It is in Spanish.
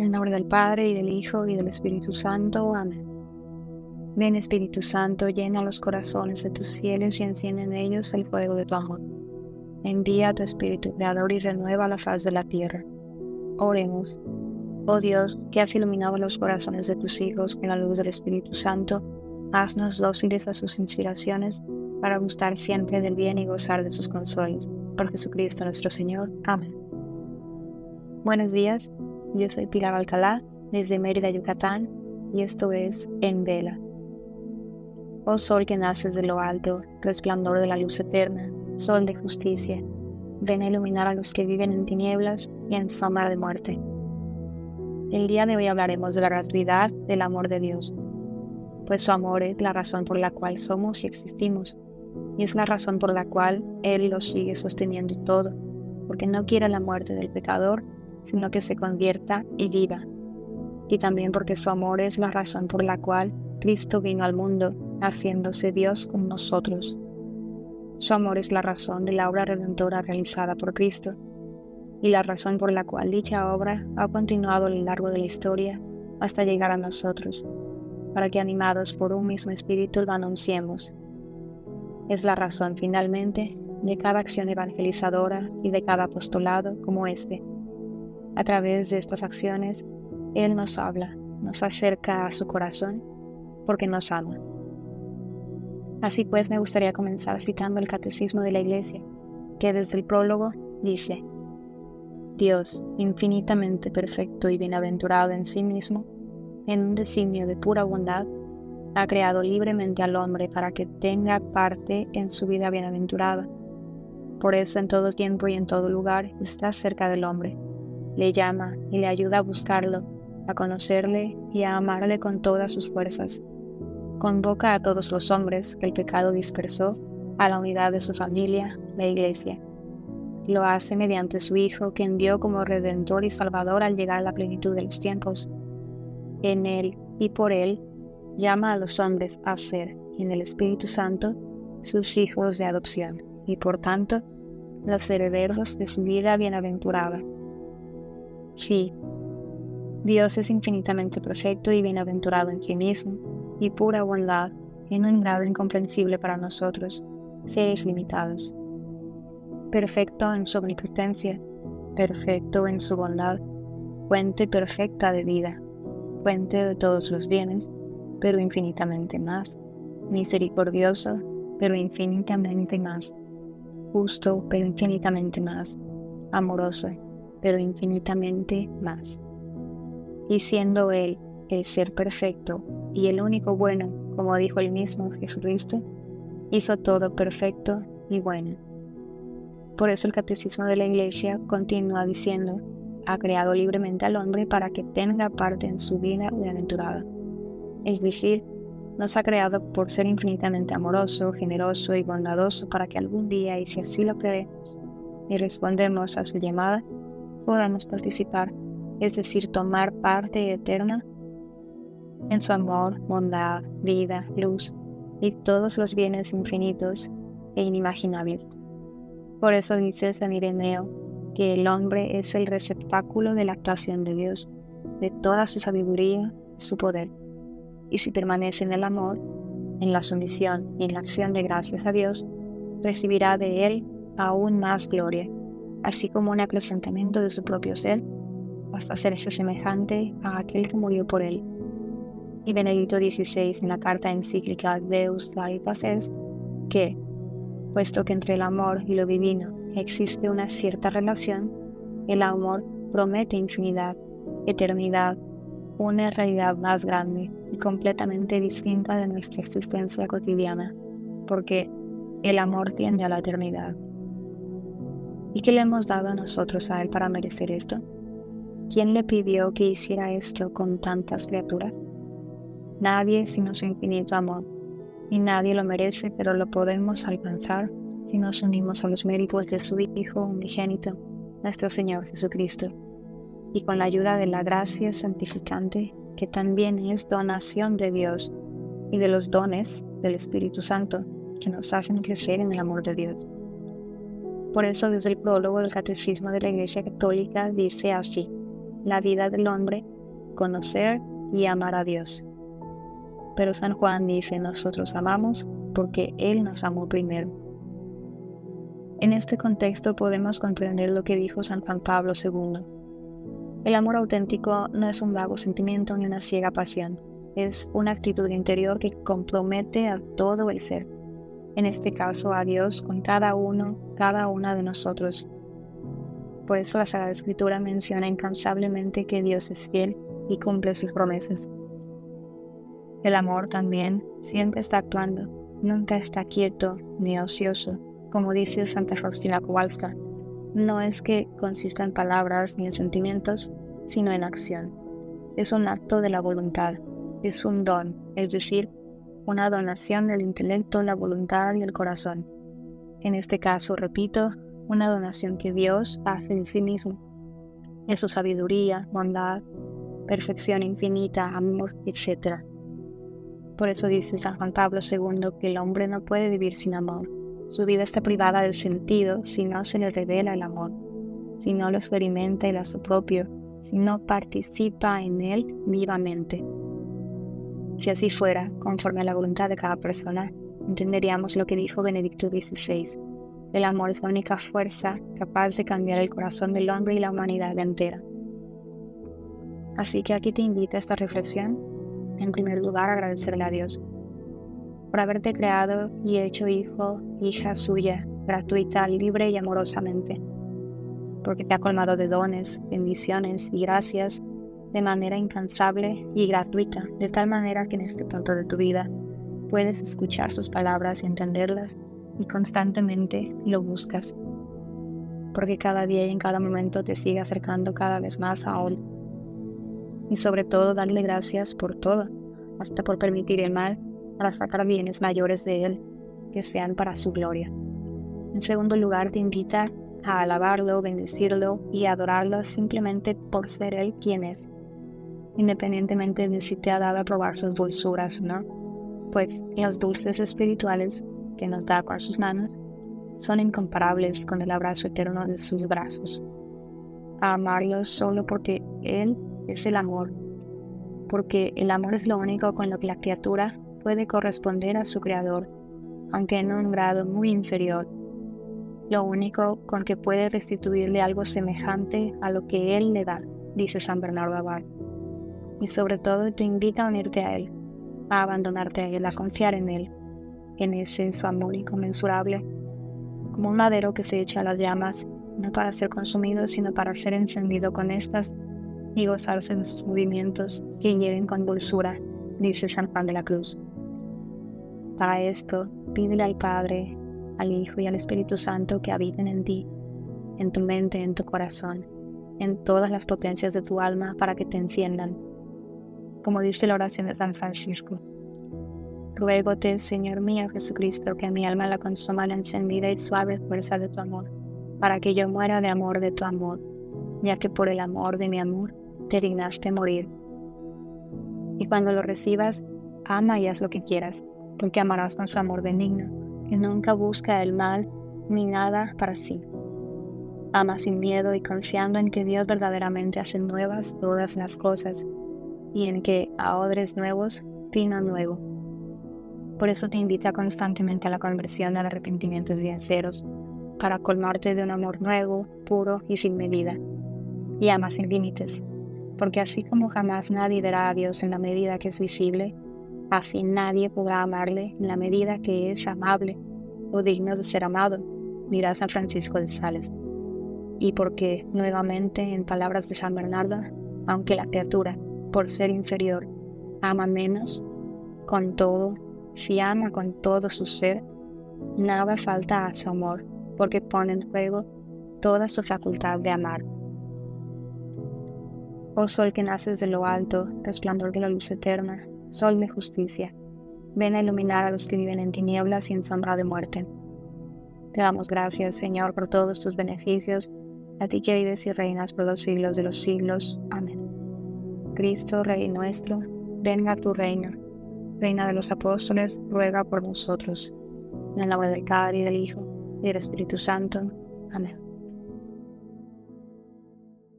En el nombre del Padre, y del Hijo, y del Espíritu Santo. Amén. Ven Espíritu Santo, llena los corazones de tus fieles y enciende en ellos el fuego de tu amor. Envía tu Espíritu Creador y renueva la faz de la tierra. Oremos. Oh Dios, que has iluminado los corazones de tus hijos con la luz del Espíritu Santo, haznos dóciles a sus inspiraciones para gustar siempre del bien y gozar de sus consuelos. Por Jesucristo nuestro Señor. Amén. Buenos días, yo soy Pilar Alcalá, desde Mérida, Yucatán, y esto es En Vela. Oh sol que naces de lo alto, resplandor de la luz eterna, sol de justicia, ven a iluminar a los que viven en tinieblas y en sombra de muerte. El día de hoy hablaremos de la gratuidad del amor de Dios, pues su amor es la razón por la cual somos y existimos, y es la razón por la cual Él lo sigue sosteniendo todo, porque no quiere la muerte del pecador, sino que se convierta y viva, y también porque su amor es la razón por la cual Cristo vino al mundo, haciéndose Dios con nosotros. Su amor es la razón de la obra redentora realizada por Cristo, y la razón por la cual dicha obra ha continuado a lo largo de la historia hasta llegar a nosotros, para que animados por un mismo espíritu lo anunciemos. Es la razón finalmente de cada acción evangelizadora y de cada apostolado como este. A través de estas acciones, Él nos habla, nos acerca a su corazón, porque nos ama. Así pues, me gustaría comenzar citando el Catecismo de la Iglesia, que desde el prólogo dice, Dios, infinitamente perfecto y bienaventurado en sí mismo, en un designio de pura bondad, ha creado libremente al hombre para que tenga parte en su vida bienaventurada. Por eso en todo tiempo y en todo lugar está cerca del hombre. Le llama y le ayuda a buscarlo, a conocerle y a amarle con todas sus fuerzas. Convoca a todos los hombres que el pecado dispersó a la unidad de su familia, la Iglesia lo hace mediante su Hijo que envió como Redentor y Salvador al llegar a la plenitud de los tiempos. En Él y por Él llama a los hombres a ser, en el Espíritu Santo, sus hijos de adopción y por tanto los herederos de su vida bienaventurada. Sí, Dios es infinitamente perfecto y bienaventurado en sí mismo y pura bondad en un grado incomprensible para nosotros, seres limitados. Perfecto en su omnipotencia, perfecto en su bondad, fuente perfecta de vida, fuente de todos los bienes, pero infinitamente más, misericordioso, pero infinitamente más, justo, pero infinitamente más, amoroso, pero infinitamente más. Y siendo Él el ser perfecto y el único bueno, como dijo el mismo Jesucristo, hizo todo perfecto y bueno por eso el catecismo de la Iglesia continúa diciendo, ha creado libremente al hombre para que tenga parte en su vida bienaventurada. Es decir, nos ha creado por ser infinitamente amoroso, generoso y bondadoso para que algún día, y si así lo queremos, y respondemos a su llamada, podamos participar, es decir, tomar parte eterna en su amor, bondad, vida, luz y todos los bienes infinitos e inimaginables. Por eso dice San Ireneo que el hombre es el receptáculo de la actuación de Dios, de toda su sabiduría su poder. Y si permanece en el amor, en la sumisión y en la acción de gracias a Dios, recibirá de Él aún más gloria, así como un acrecentamiento de su propio ser, hasta hacerse semejante a aquel que murió por Él. Y Benedicto XVI en la carta encíclica Deus Caritas es que puesto que entre el amor y lo divino existe una cierta relación, el amor promete infinidad, eternidad, una realidad más grande y completamente distinta de nuestra existencia cotidiana, porque el amor tiende a la eternidad. ¿Y qué le hemos dado a nosotros a Él para merecer esto? ¿Quién le pidió que hiciera esto con tantas criaturas? Nadie sino su infinito amor y nadie lo merece, pero lo podemos alcanzar si nos unimos a los méritos de su Hijo unigénito, nuestro Señor Jesucristo, y con la ayuda de la gracia santificante, que también es donación de Dios, y de los dones del Espíritu Santo, que nos hacen crecer en el amor de Dios. Por eso desde el prólogo del Catecismo de la Iglesia Católica dice así, la vida del hombre conocer y amar a Dios. Pero San Juan dice, nosotros amamos porque Él nos amó primero. En este contexto podemos comprender lo que dijo San Juan Pablo II. El amor auténtico no es un vago sentimiento ni una ciega pasión, es una actitud interior que compromete a todo el ser, en este caso a Dios con cada uno, cada una de nosotros. Por eso la Sagrada Escritura menciona incansablemente que Dios es fiel y cumple sus promesas. El amor también siempre está actuando, nunca está quieto ni ocioso, como dice Santa Faustina Kowalska. No es que consista en palabras ni en sentimientos, sino en acción. Es un acto de la voluntad, es un don, es decir, una donación del intelecto, la voluntad y el corazón. En este caso, repito, una donación que Dios hace de sí mismo. Es su sabiduría, bondad, perfección infinita, amor, etc. Por eso dice San Juan Pablo II que el hombre no puede vivir sin amor. Su vida está privada del sentido si no se le revela el amor, si no lo experimenta y lo hace propio, si no participa en él vivamente. Si así fuera, conforme a la voluntad de cada persona, entenderíamos lo que dijo Benedicto XVI. El amor es la única fuerza capaz de cambiar el corazón del hombre y la humanidad entera. Así que aquí te invito a esta reflexión. En primer lugar, agradecerle a Dios por haberte creado y hecho hijo, hija suya, gratuita, libre y amorosamente. Porque te ha colmado de dones, bendiciones y gracias de manera incansable y gratuita, de tal manera que en este punto de tu vida puedes escuchar sus palabras y entenderlas y constantemente lo buscas. Porque cada día y en cada momento te sigue acercando cada vez más a Él y sobre todo darle gracias por todo, hasta por permitir el mal para sacar bienes mayores de Él que sean para su gloria. En segundo lugar, te invita a alabarlo, bendecirlo y adorarlo simplemente por ser Él quien es, independientemente de si te ha dado a probar sus dulzuras o no, pues los dulces espirituales que nos da con sus manos son incomparables con el abrazo eterno de sus brazos. A amarlo solo porque Él es el amor, porque el amor es lo único con lo que la criatura puede corresponder a su creador, aunque en un grado muy inferior, lo único con que puede restituirle algo semejante a lo que él le da, dice San Bernardo Abad. Y sobre todo te invita a unirte a él, a abandonarte a él, a confiar en él, en ese su amor inconmensurable, como un madero que se echa a las llamas, no para ser consumido, sino para ser encendido con estas y gozarse de sus movimientos que hieren con dulzura, dice San Juan de la Cruz. Para esto, pídele al Padre, al Hijo y al Espíritu Santo que habiten en ti, en tu mente, en tu corazón, en todas las potencias de tu alma para que te enciendan. Como dice la oración de San Francisco. Ruégote, Señor mío Jesucristo, que a mi alma la consuma la encendida y suave fuerza de tu amor, para que yo muera de amor de tu amor, ya que por el amor de mi amor te dignaste morir. Y cuando lo recibas, ama y haz lo que quieras, porque amarás con su amor benigno, que nunca busca el mal ni nada para sí. Ama sin miedo y confiando en que Dios verdaderamente hace nuevas todas las cosas y en que a odres nuevos vino nuevo. Por eso te invita constantemente a la conversión al arrepentimiento de sinceros, para colmarte de un amor nuevo, puro y sin medida. Y ama sin límites, porque así como jamás nadie verá a Dios en la medida que es visible, así nadie podrá amarle en la medida que es amable o digno de ser amado, dirá San Francisco de Sales. Y porque, nuevamente, en palabras de San Bernardo, aunque la criatura, por ser inferior, ama menos, con todo, si ama con todo su ser, nada falta a su amor, porque pone en juego toda su facultad de amar. Oh sol que naces de lo alto, resplandor de la luz eterna, sol de justicia, ven a iluminar a los que viven en tinieblas y en sombra de muerte. Te damos gracias, Señor, por todos tus beneficios, a ti que vives y reinas por los siglos de los siglos. Amén. Cristo, Rey nuestro, venga tu reino. Reina de los apóstoles, ruega por nosotros. En el nombre del Padre y del Hijo y del Espíritu Santo. Amén.